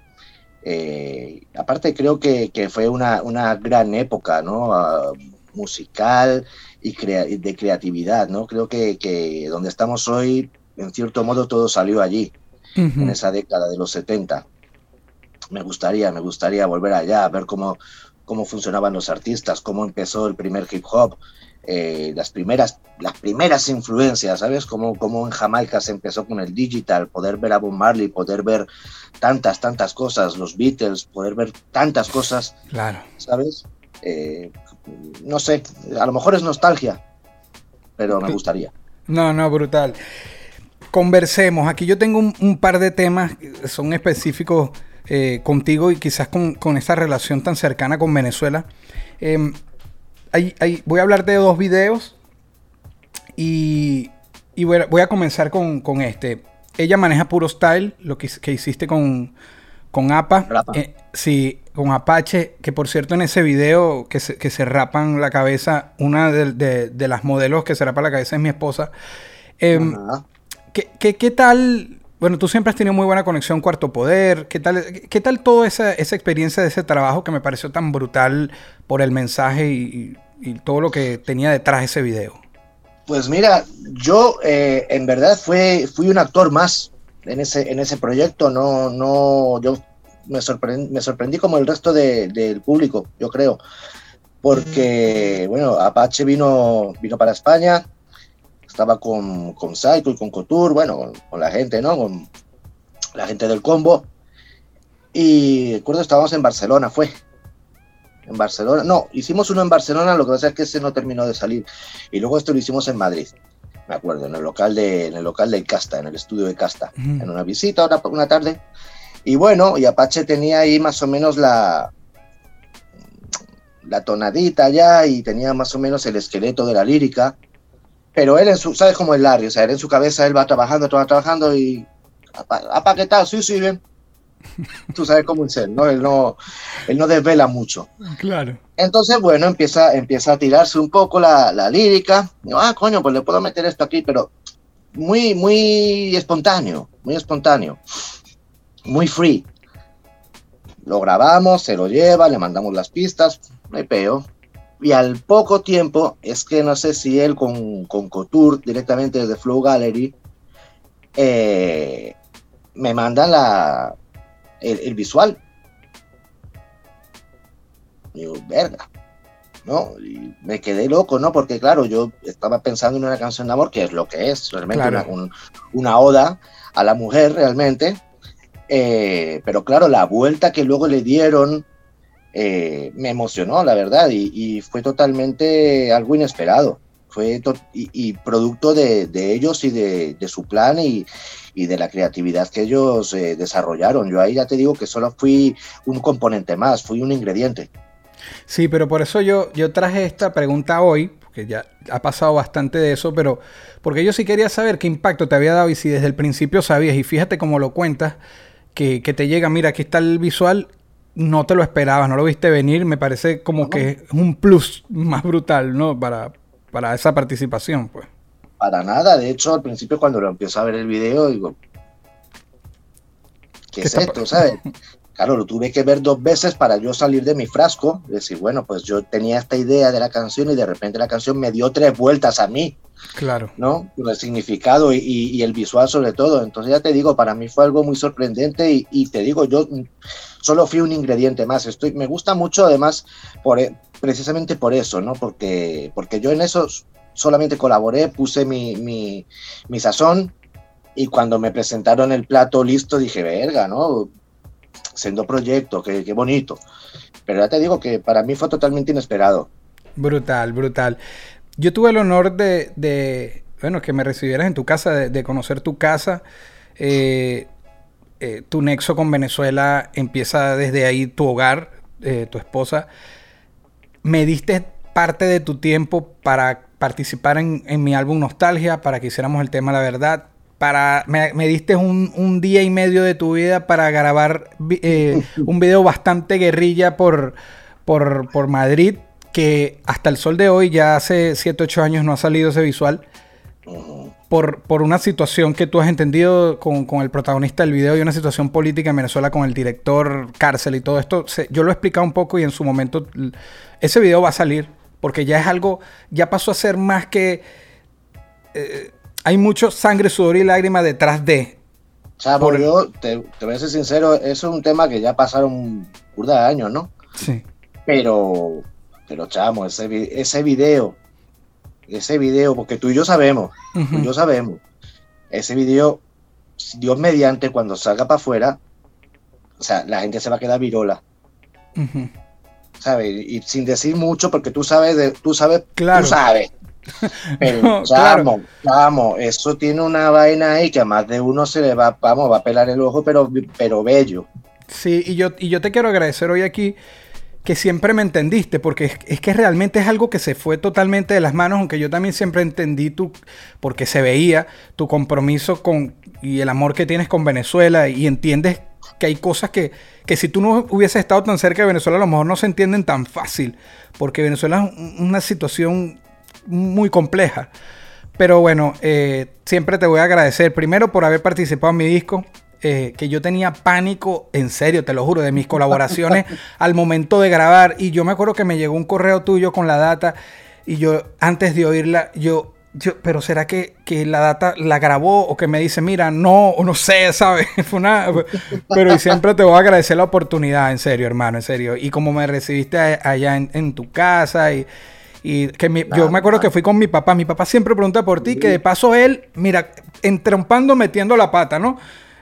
eh, aparte creo que, fue una, gran época, ¿no? Ah, musical y de creatividad, ¿no? Creo que, donde estamos hoy, en cierto modo, todo salió allí, en esa década de los 70 me gustaría, me gustaría volver allá, a ver cómo, cómo funcionaban los artistas, cómo empezó el primer hip hop, eh, las, primeras, las primeras influencias, ¿sabes? Cómo, cómo en Jamaica se empezó con el digital, poder ver a Bob Marley, poder ver tantas, tantas cosas, los Beatles, poder ver tantas cosas, claro. ¿sabes? Eh, no sé, a lo mejor es nostalgia, pero me gustaría. No, no, brutal. Conversemos. Aquí yo tengo un, un par de temas, son específicos eh, contigo y quizás con, con, esta relación tan cercana con Venezuela. Em, voy a hablar de dos videos y, voy, a, comenzar con, este. Ella maneja puro style, lo que, hiciste con, con APA. Eh, sí, con Apache, que por cierto en ese video que se, que se rapan la cabeza, una de, las modelos que se rapa la cabeza es mi esposa. Em, ¿qué, qué, tal bueno, tú siempre has tenido muy buena conexión Cuarto Poder. ¿Qué tal, qué tal toda esa, experiencia de ese trabajo que me pareció tan brutal por el mensaje y, todo lo que tenía detrás de ese video? Pues mira, yo eh, en verdad fue, fui un actor más en ese, en ese proyecto. No, no, yo me me sorprendí como el resto del público, yo creo. Porque, bueno, Apache vino, vino para España, estaba con, con Psycho y con Couture, bueno, con, la gente, ¿no? Con la gente del combo. Y recuerdo, estábamos en Barcelona, fue. En Barcelona, no, hicimos uno en Barcelona, lo que pasa es que ese no terminó de salir. Y luego esto lo hicimos en Madrid, me acuerdo, en el local de, en el local de Casta, en el estudio de Casta, en una visita, una, una tarde. Y bueno, y Apache tenía ahí más o menos la, la tonadita ya y tenía más o menos el esqueleto de la lírica pero él en su, ¿sabes cómo es Larry? O sea, él en su cabeza, él va trabajando, va trabajando y... ¿Apa qué tal? Sí, sí, bien. [LAUGHS] Tú sabes cómo es él, ¿no? Él no, él no desvela mucho. Claro. Entonces, bueno, empieza, empieza a tirarse un poco la, la lírica. ah, coño, pues le puedo meter esto aquí, pero muy, muy espontáneo, muy espontáneo. Muy free. Lo grabamos, se lo lleva, le mandamos las pistas, no hay peo y al poco tiempo, es que no sé si él con, con Couture, directamente desde Flow Gallery, eh, me manda la, el, visual. Y digo, verga. ¿no? Y me quedé loco, ¿no? Porque claro, yo estaba pensando en una canción de amor, que es lo que es, realmente una, oda a la mujer, realmente. Eh, pero claro, la vuelta que luego le dieron eh, me emocionó, la verdad, y, fue totalmente algo inesperado. Fue y, producto de, ellos y de, su plan y, de la creatividad que ellos eh, desarrollaron. Yo ahí ya te digo que solo fui un componente más, fui un ingrediente. Sí, pero por eso yo, yo traje esta pregunta hoy, porque ya ha pasado bastante de eso, pero porque yo sí quería saber qué impacto te había dado y si desde el principio sabías, y fíjate cómo lo cuentas, que, que te llega, mira, aquí está el visual no te lo esperabas, no lo viste venir, me parece como que es un plus más brutal, ¿no? Para, para esa participación, pues. Para nada, de hecho, al principio cuando lo empiezo a ver el video, digo, ¿qué, es esto, sabes? [LAUGHS] Claro, lo tuve que ver dos veces para yo salir de mi frasco, decir, bueno, pues yo tenía esta idea de la canción y de repente la canción me dio tres vueltas a mí. Claro. ¿No? Con el significado y, el visual sobre todo. Entonces ya te digo, para mí fue algo muy sorprendente y, y te digo, yo solo fui un ingrediente más. Estoy, me gusta mucho además e, precisamente por eso, ¿no? Porque, porque yo en eso solamente colaboré, puse mi, mi, mi sazón y cuando me presentaron el plato listo dije, verga, ¿no? siendo proyecto, qué, qué bonito. Pero ya te digo que para mí fue totalmente inesperado. Brutal, brutal. Yo tuve el honor de, de bueno, que me recibieras en tu casa, de, de conocer tu casa. Eh, eh, tu nexo con Venezuela empieza desde ahí, tu hogar, eh, tu esposa. Me diste parte de tu tiempo para participar en, en mi álbum Nostalgia, para que hiciéramos el tema La Verdad. Para, me, me diste un, un, día y medio de tu vida para grabar eh, [LAUGHS] un video bastante guerrilla por, por, por, Madrid, que hasta el sol de hoy, ya hace 7, 8 años no ha salido ese visual. Por, por una situación que tú has entendido con, con, el protagonista del video y una situación política en Venezuela con el director, cárcel y todo esto. Se, yo lo he explicado un poco y en su momento ese video va a salir porque ya es algo, ya pasó a ser más que... Eh, hay mucho sangre, sudor y lágrima detrás de. Chavo, por... yo te, te, voy a ser sincero, eso es un tema que ya pasaron burda de años, ¿no? Sí. Pero, pero chamo, ese, ese video, ese video, porque tú y yo sabemos, uh -huh. tú y yo sabemos, ese video, Dios mediante, cuando salga para afuera, o sea, la gente se va a quedar virola. Uh -huh. ¿Sabes? Y sin decir mucho, porque tú sabes, de, tú sabes, claro. tú sabes. [LAUGHS] Pero, no, chamo, claro. eso tiene una vaina ahí que a más de uno se le va, vamos, va a pelar el ojo, pero, pero bello. Sí, y yo, y yo te quiero agradecer hoy aquí que siempre me entendiste, porque es, que realmente es algo que se fue totalmente de las manos, aunque yo también siempre entendí tu, porque se veía tu compromiso con y el amor que tienes con Venezuela y entiendes que hay cosas que, que si tú no hubieses estado tan cerca de Venezuela a lo mejor no se entienden tan fácil, porque Venezuela es una situación muy compleja. Pero bueno, eh, siempre te voy a agradecer primero por haber participado en mi disco. Eh, que yo tenía pánico, en serio, te lo juro, de mis colaboraciones [LAUGHS] al momento de grabar. Y yo me acuerdo que me llegó un correo tuyo con la data. Y yo, antes de oírla, yo, yo pero ¿será que, que, la data la grabó? O que me dice, mira, no, o no sé, [LAUGHS] ¿sabes? Fue una. Pero siempre te voy a agradecer la oportunidad, en serio, hermano, en serio. Y como me recibiste allá en, en tu casa y y que mi, yo me acuerdo que fui con mi papá. Mi papá siempre pregunta por ti, que de paso él, mira, entrompando, metiendo la pata, ¿no?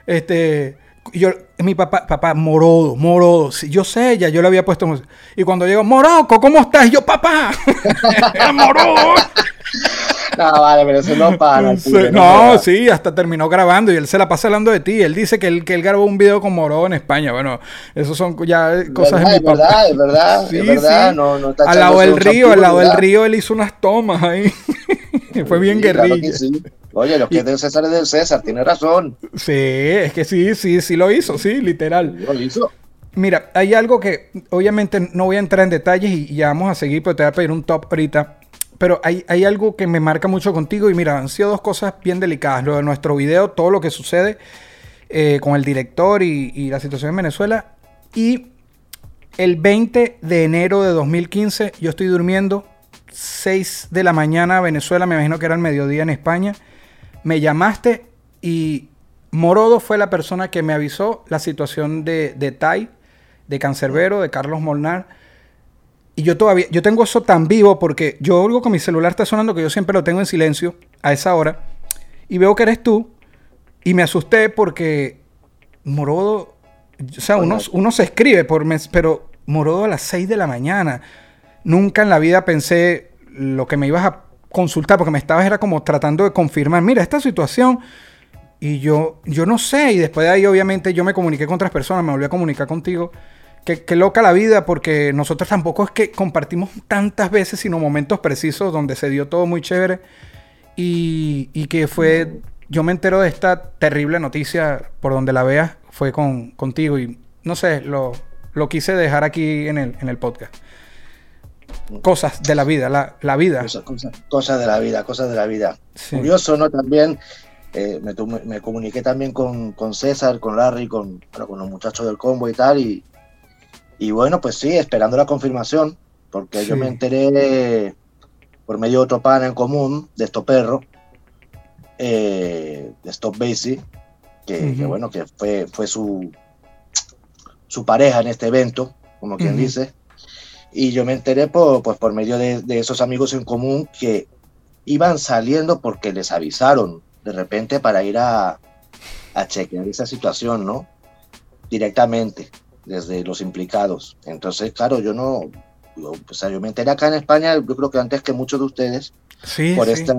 Este, yo, mi papá, papá, Morodo, Morodo, yo sé, ya yo le había puesto. Y cuando llegó, Moroco, ¿cómo estás? Y yo, papá, [LAUGHS] Morodo. No, vale, pero eso no para. Sí, no, no sí, hasta terminó grabando y él se la pasa hablando de ti. Él dice que él, que él grabó un video con Morodo en España. Bueno, eso son ya cosas de mi papá. Es verdad, es verdad, sí, es verdad. Sí. No, no al lado del río, al lado del río, él hizo unas tomas ahí. [LAUGHS] Fue bien sí, guerrilla. Claro sí. Oye, lo que es del César es del César, tiene razón. Sí, es que sí, sí, sí lo hizo, sí, literal. Lo hizo. Mira, hay algo que obviamente no voy a entrar en detalles y ya vamos a seguir, pero te voy a pedir un top ahorita. Pero hay, hay, algo que me marca mucho contigo y mira, han sido dos cosas bien delicadas. Lo de nuestro video, todo lo que sucede eh, con el director y, y, la situación en Venezuela. Y el 20 de enero de 2015 yo estoy durmiendo, 6 de la mañana Venezuela, me imagino que era el mediodía en España. Me llamaste y Morodo fue la persona que me avisó la situación de, de Tai, de Cancerbero, de Carlos Molnar y yo todavía, yo tengo eso tan vivo porque yo oigo que mi celular está sonando que yo siempre lo tengo en silencio a esa hora. Y veo que eres tú. Y me asusté porque Morodo, o sea, uno, uno se escribe por mes, pero Morodo a las 6 de la mañana. Nunca en la vida pensé lo que me ibas a consultar porque me estabas era como tratando de confirmar, mira, esta situación. Y yo, yo no sé. Y después de ahí, obviamente, yo me comuniqué con otras personas, me volví a comunicar contigo. Qué, qué, loca la vida, porque nosotros tampoco es que compartimos tantas veces, sino momentos precisos donde se dio todo muy chévere. Y, y que fue, yo me entero de esta terrible noticia, por donde la veas, fue con, contigo. Y no sé, lo, lo quise dejar aquí en el, en el podcast. Cosas de la vida, la, la vida. Cosas cosa, cosa de la vida, cosas de la vida. Sí. Curioso, ¿no? También eh, me, me, comuniqué también con, con César, con Larry, con, bueno, con los muchachos del combo y tal. Y, y bueno, pues sí, esperando la confirmación, porque sí. yo me enteré por medio de otro pana en común, de estos perros, eh, de Stop Basie, que, uh -huh. que, bueno, que fue, fue su, su pareja en este evento, como quien uh -huh. dice. Y yo me enteré por, pues, por medio de, de, esos amigos en común que iban saliendo porque les avisaron de repente para ir a, a chequear esa situación, ¿no? directamente desde los implicados. Entonces, claro, yo no, yo, o sea, yo me enteré acá en España, yo creo que antes que muchos de ustedes, Sí, por, sí. esta,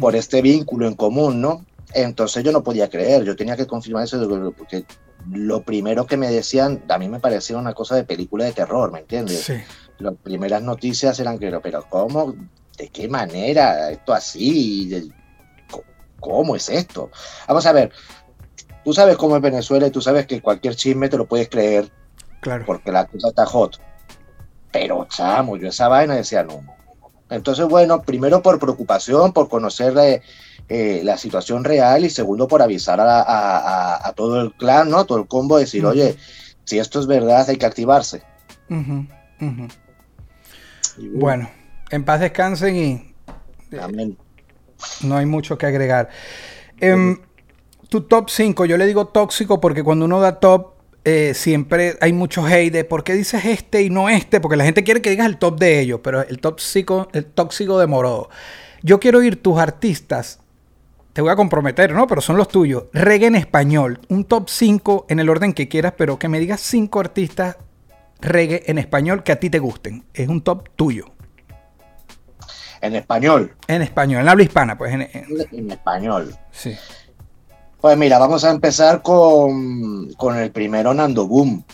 por este vínculo en común, ¿no? Entonces yo no podía creer, yo tenía que confirmar eso, porque lo primero que me decían, a mí me parecía una cosa de película de terror, ¿me entiendes? Sí. Las primeras noticias eran que, pero ¿cómo? ¿De qué manera? ¿Esto así? ¿De- co- ¿Cómo es esto? Vamos a ver, tú sabes cómo es Venezuela y tú sabes que cualquier chisme te lo puedes creer Claro. porque la cosa está hot. Pero, chamo, yo esa vaina decía, no. Entonces, bueno, primero por preocupación, por conocer eh, eh, la situación real y segundo por avisar a, a- a- a todo el clan, ¿no? Todo el combo, decir, oye, si esto es verdad, hay que activarse. Y, Bueno, en paz descansen y amén. no hay mucho que agregar. Em, tu top 5, yo le digo tóxico porque cuando uno da top, eh, siempre hay mucho hate de por qué dices este y no este, porque la gente quiere que digas el top de ellos, pero el tóxico, el tóxico de Morodo. Yo quiero oír tus artistas, te voy a comprometer, ¿no? Pero son los tuyos. Reggae en español, un top 5 en el orden que quieras, pero que me digas 5 artistas reggae en español que a ti te gusten. Es un top tuyo. En español, En español, en habla hispana, pues. En, en- en español. sí. Pues mira, vamos a empezar con, con el primero Nando Boom.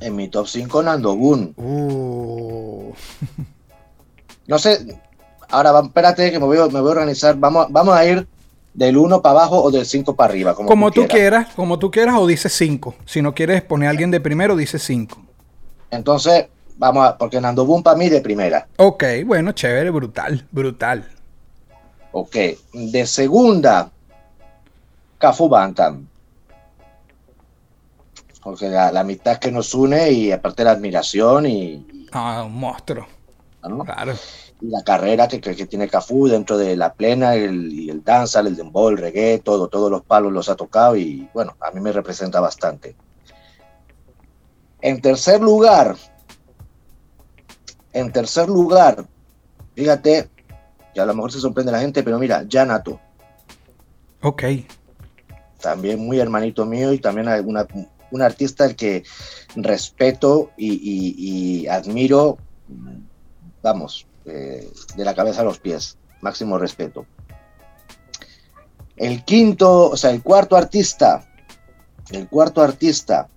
En mi top 5, Nando Boom. Uh. [LAUGHS] No sé, ahora va- espérate que me voy, a- me voy a organizar. Vamos, vamos a ir del 1 para abajo o del 5 para arriba. Como, Como tú quieras. quieras, como tú quieras, o dices 5. Si no quieres poner a alguien de primero, dice 5. Entonces, vamos a, porque Nando Boom para mí de primera. Ok, bueno, chévere, brutal, brutal. Ok. De segunda, Cafu Bantam. Porque la, la amistad que nos une y aparte la admiración y, y- Ah, un monstruo. ¿no? Claro. La carrera que, que- que tiene Cafú dentro de la plena, el, y el danza, el dembow, el reggae, todo, todos los palos los ha tocado y bueno, a mí me representa bastante. En tercer lugar, en tercer lugar, fíjate, que a lo mejor se sorprende la gente, pero mira, Yanato, Ok. también muy hermanito mío y también una, un artista al que respeto y, y- y admiro, vamos, eh, de la cabeza a los pies, máximo respeto. El quinto, o sea, el cuarto artista, el cuarto artista,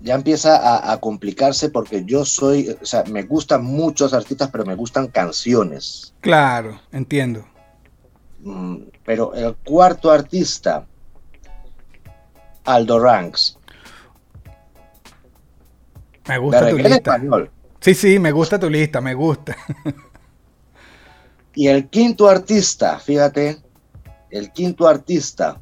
ya empieza a, a complicarse porque yo soy, o sea, me gustan muchos artistas, pero me gustan canciones. Claro, entiendo. Mm, pero el cuarto artista, Aldo Ranks, Me gusta tu lista. español. Sí, sí, me gusta tu lista, me gusta. Y el quinto artista, fíjate, el quinto artista,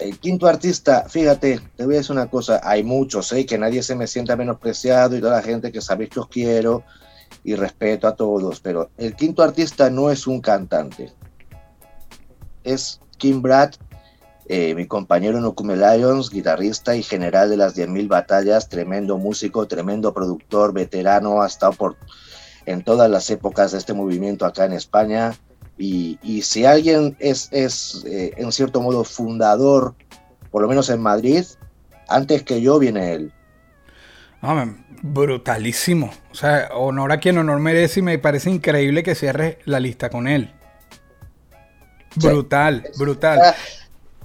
el quinto artista, fíjate, te voy a decir una cosa, hay muchos, ¿eh? que nadie se me sienta menospreciado y toda la gente que sabéis que os quiero y respeto a todos, pero el quinto artista no es un cantante, es Kim Brad, eh, mi compañero en Okume Lions, guitarrista y general de las 10.000 batallas, tremendo músico, tremendo productor, veterano, ha estado por, en todas las épocas de este movimiento acá en España. Y, y si alguien es, es eh, en cierto modo fundador, por lo menos en Madrid, antes que yo viene él. Man, brutalísimo. O sea, honor a quien honor merece y me parece increíble que cierres la lista con él. Sí. Brutal, brutal. Ah,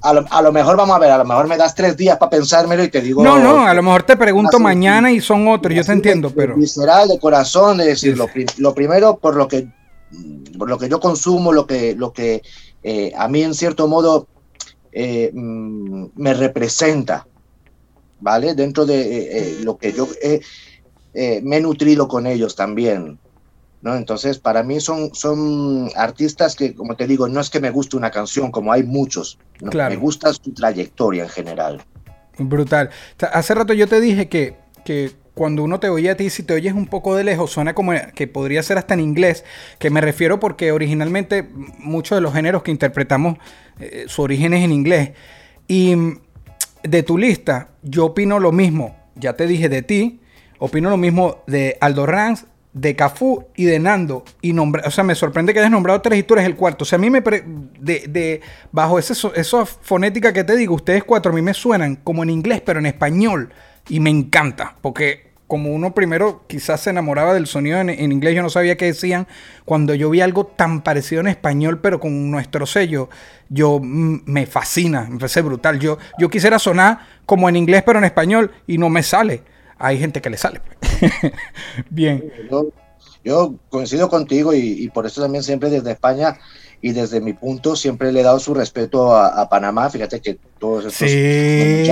A lo, a lo mejor vamos a ver, a lo mejor me das tres días para pensármelo y te digo. No, no, a lo mejor te pregunto mañana y son otros, yo te entiendo, de pero... Visceral, de corazón, de decir, Sí, lo, primero por lo que por lo que yo consumo, lo que, lo que eh, a mí en cierto modo eh, mm, me representa, ¿vale? Dentro de eh, lo que yo me he nutrido con ellos también, ¿no? Entonces, para mí son, son artistas que, como te digo, no es que me guste una canción, como hay muchos, ¿no? Claro. me gusta su trayectoria en general. Brutal. Hace rato yo te dije que, que cuando uno te oye a ti, si te oyes un poco de lejos, suena como que podría ser hasta en inglés, que me refiero porque originalmente muchos de los géneros que interpretamos, eh, su origen es en inglés. Y de tu lista, yo opino lo mismo, ya te dije de ti, opino lo mismo de Aldo Ranz, de Cafú y de Nando. Y nombra, o sea, me sorprende que hayas nombrado tres y tú el cuarto. O sea, a mí me. de, de- bajo ese, esa fonética que te digo, ustedes cuatro a mí me suenan como en inglés, pero en español. Y me encanta. Porque como uno primero quizás se enamoraba del sonido en, inglés, yo no sabía qué decían. Cuando yo vi algo tan parecido en español, pero con nuestro sello, yo me fascina, me parece brutal. Yo, yo quisiera sonar como en inglés, pero en español, y no me sale. Hay gente que le sale. [LAUGHS] Bien. Yo, yo coincido contigo y, y por eso también siempre desde España y desde mi punto siempre le he dado su respeto a, a Panamá. Fíjate que todos estos Sí.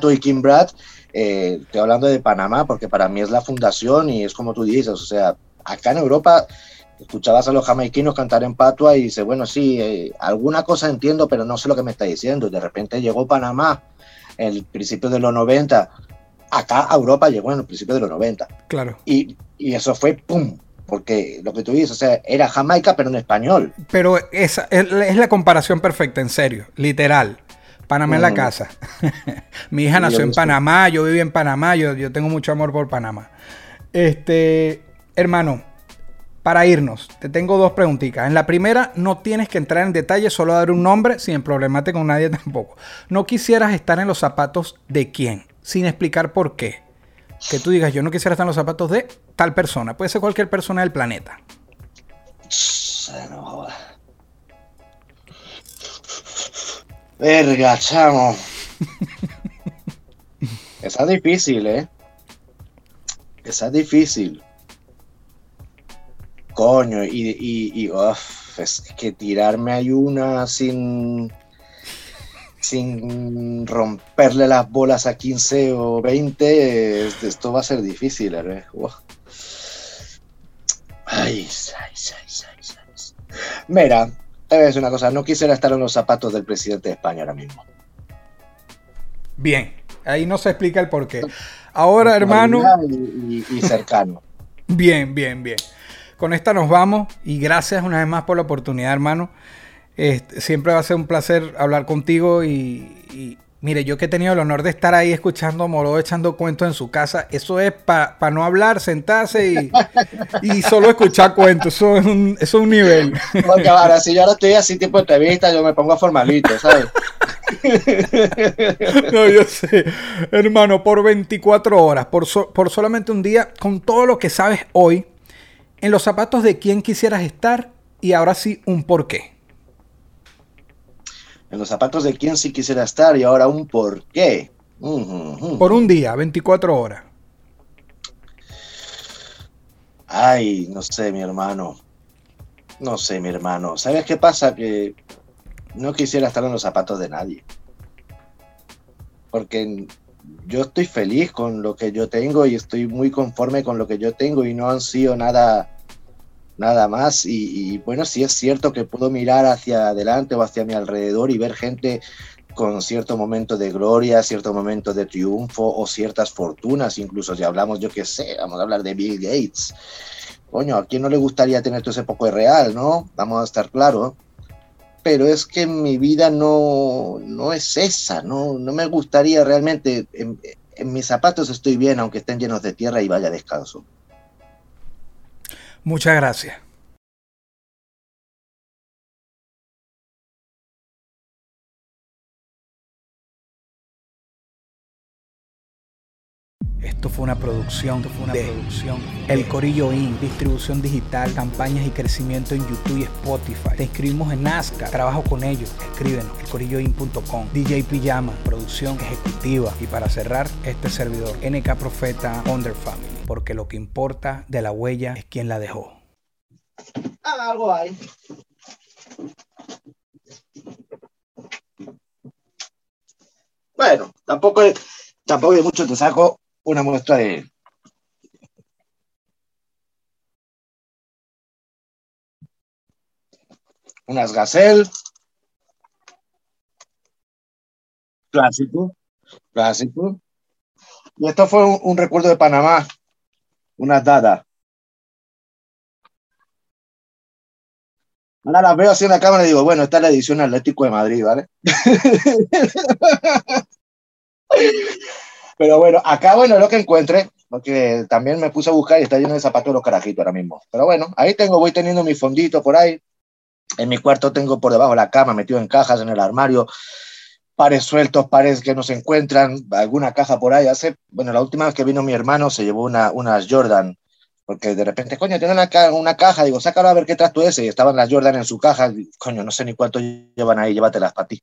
tú y Kim Brad. eh, estoy hablando de Panamá porque para mí es la fundación y es como tú dices, o sea, acá en Europa escuchabas a los jamaiquinos cantar en patua y dices, bueno, sí, eh, alguna cosa entiendo, pero no sé lo que me está diciendo. Y de repente llegó Panamá el principio de los 90. Acá a Europa llegó en el principio de los 90. Claro. Y, y eso fue pum, porque lo que tú dices, o sea, era Jamaica, pero en español. Pero esa es, es la comparación perfecta, en serio, literal. Panamá en la Mm. casa. [LAUGHS] Mi hija Sí, nació en. Panamá, yo viví en Panamá, yo, yo tengo mucho amor por Panamá. Este, hermano, para irnos, te tengo dos preguntitas. En la primera, no tienes que entrar en detalle, solo dar un nombre, sin problemate con nadie [LAUGHS] tampoco. No quisieras estar en los zapatos de quién, sin explicar por qué. Que tú digas, yo no quisiera estar en los zapatos de tal persona. Puede ser cualquier persona del planeta. No. Verga, chamo. [LAUGHS] Esa es difícil, ¿eh? Esa es difícil. Coño, y, y, y uf, es que tirarme hay una sin sin romperle las bolas a 15 o 20, es- esto va a ser difícil, ¿eh? Uf. Ay, ay, ay, ay, ay. Mira, te voy a decir una cosa, no quisiera estar en los zapatos del presidente de España ahora mismo. Bien, ahí no se explica el por qué. Ahora, hermano, Y, y- y cercano. [LAUGHS] bien, bien, bien. Con esta nos vamos y gracias una vez más por la oportunidad, hermano. Este, siempre va a ser un placer hablar contigo y, y mire, yo que he tenido el honor de estar ahí escuchando a Moró echando cuentos en su casa, eso es para no hablar, sentarse y, y solo escuchar cuentos, eso es un, eso es un nivel. Porque ahora, si yo ahora estoy así tipo entrevista, yo me pongo formalito, ¿sabes? No, yo sé. Hermano, por 24 horas, por, so- por solamente un día, con todo lo que sabes hoy, en los zapatos de quién quisieras estar y ahora sí un porqué. En los zapatos de quién sí quisiera estar y ahora un por qué. Por un día, 24 horas. Ay, no sé, mi hermano. No sé, mi hermano. ¿Sabes qué pasa? Que no quisiera estar en los zapatos de nadie. Porque yo estoy feliz con lo que yo tengo y estoy muy conforme con lo que yo tengo y no han sido nada, nada más. Y, bueno, sí es cierto que puedo mirar hacia adelante o hacia mi alrededor y ver gente con cierto momento de gloria, cierto momento de triunfo o ciertas fortunas, incluso si hablamos, yo qué sé, vamos a hablar de Bill Gates. Coño, ¿a quién no le gustaría tener todo ese poco de real, no? Vamos a estar claros. Pero es que mi vida no, no es esa, no, no me gustaría realmente. En, mis zapatos estoy bien, aunque estén llenos de tierra y vaya descalzo. Muchas gracias. Esto fue una producción, esto fue una producción. El Corillo Inc. Distribución digital, campañas y crecimiento en YouTube y Spotify. Te inscribimos en Nazca. Trabajo con ellos. Escríbenos. elcorilloin.com. DJ Pijama. Producción ejecutiva. Y para cerrar, este servidor. NK Profeta Under Family. Porque lo que importa de la huella es quien la dejó. Ah, algo hay. Bueno, tampoco, tampoco de mucho te saco una muestra de. Unas Gazelle. Clásico. Clásico. Y esto fue un, un recuerdo de Panamá. Unas dadas. Ahora las veo así en la cámara y digo, bueno, esta es la edición Atlético de Madrid, ¿vale? [LAUGHS] Pero bueno, acá, bueno, lo que encuentre, porque también me puse a buscar y está lleno de zapatos los carajitos ahora mismo. Pero bueno, ahí tengo, voy teniendo mi fondito por ahí. En mi cuarto tengo por debajo de la cama, metido en cajas en el armario, pares sueltos, pares que no se encuentran, alguna caja por ahí. Hace, bueno, la última vez que vino mi hermano se llevó una, unas Jordan, porque de repente, coño, tiene una, una caja, digo, sácalo a ver qué trato ese, y estaban las Jordan en su caja, coño, no sé ni cuánto llevan ahí, llévatelas para ti.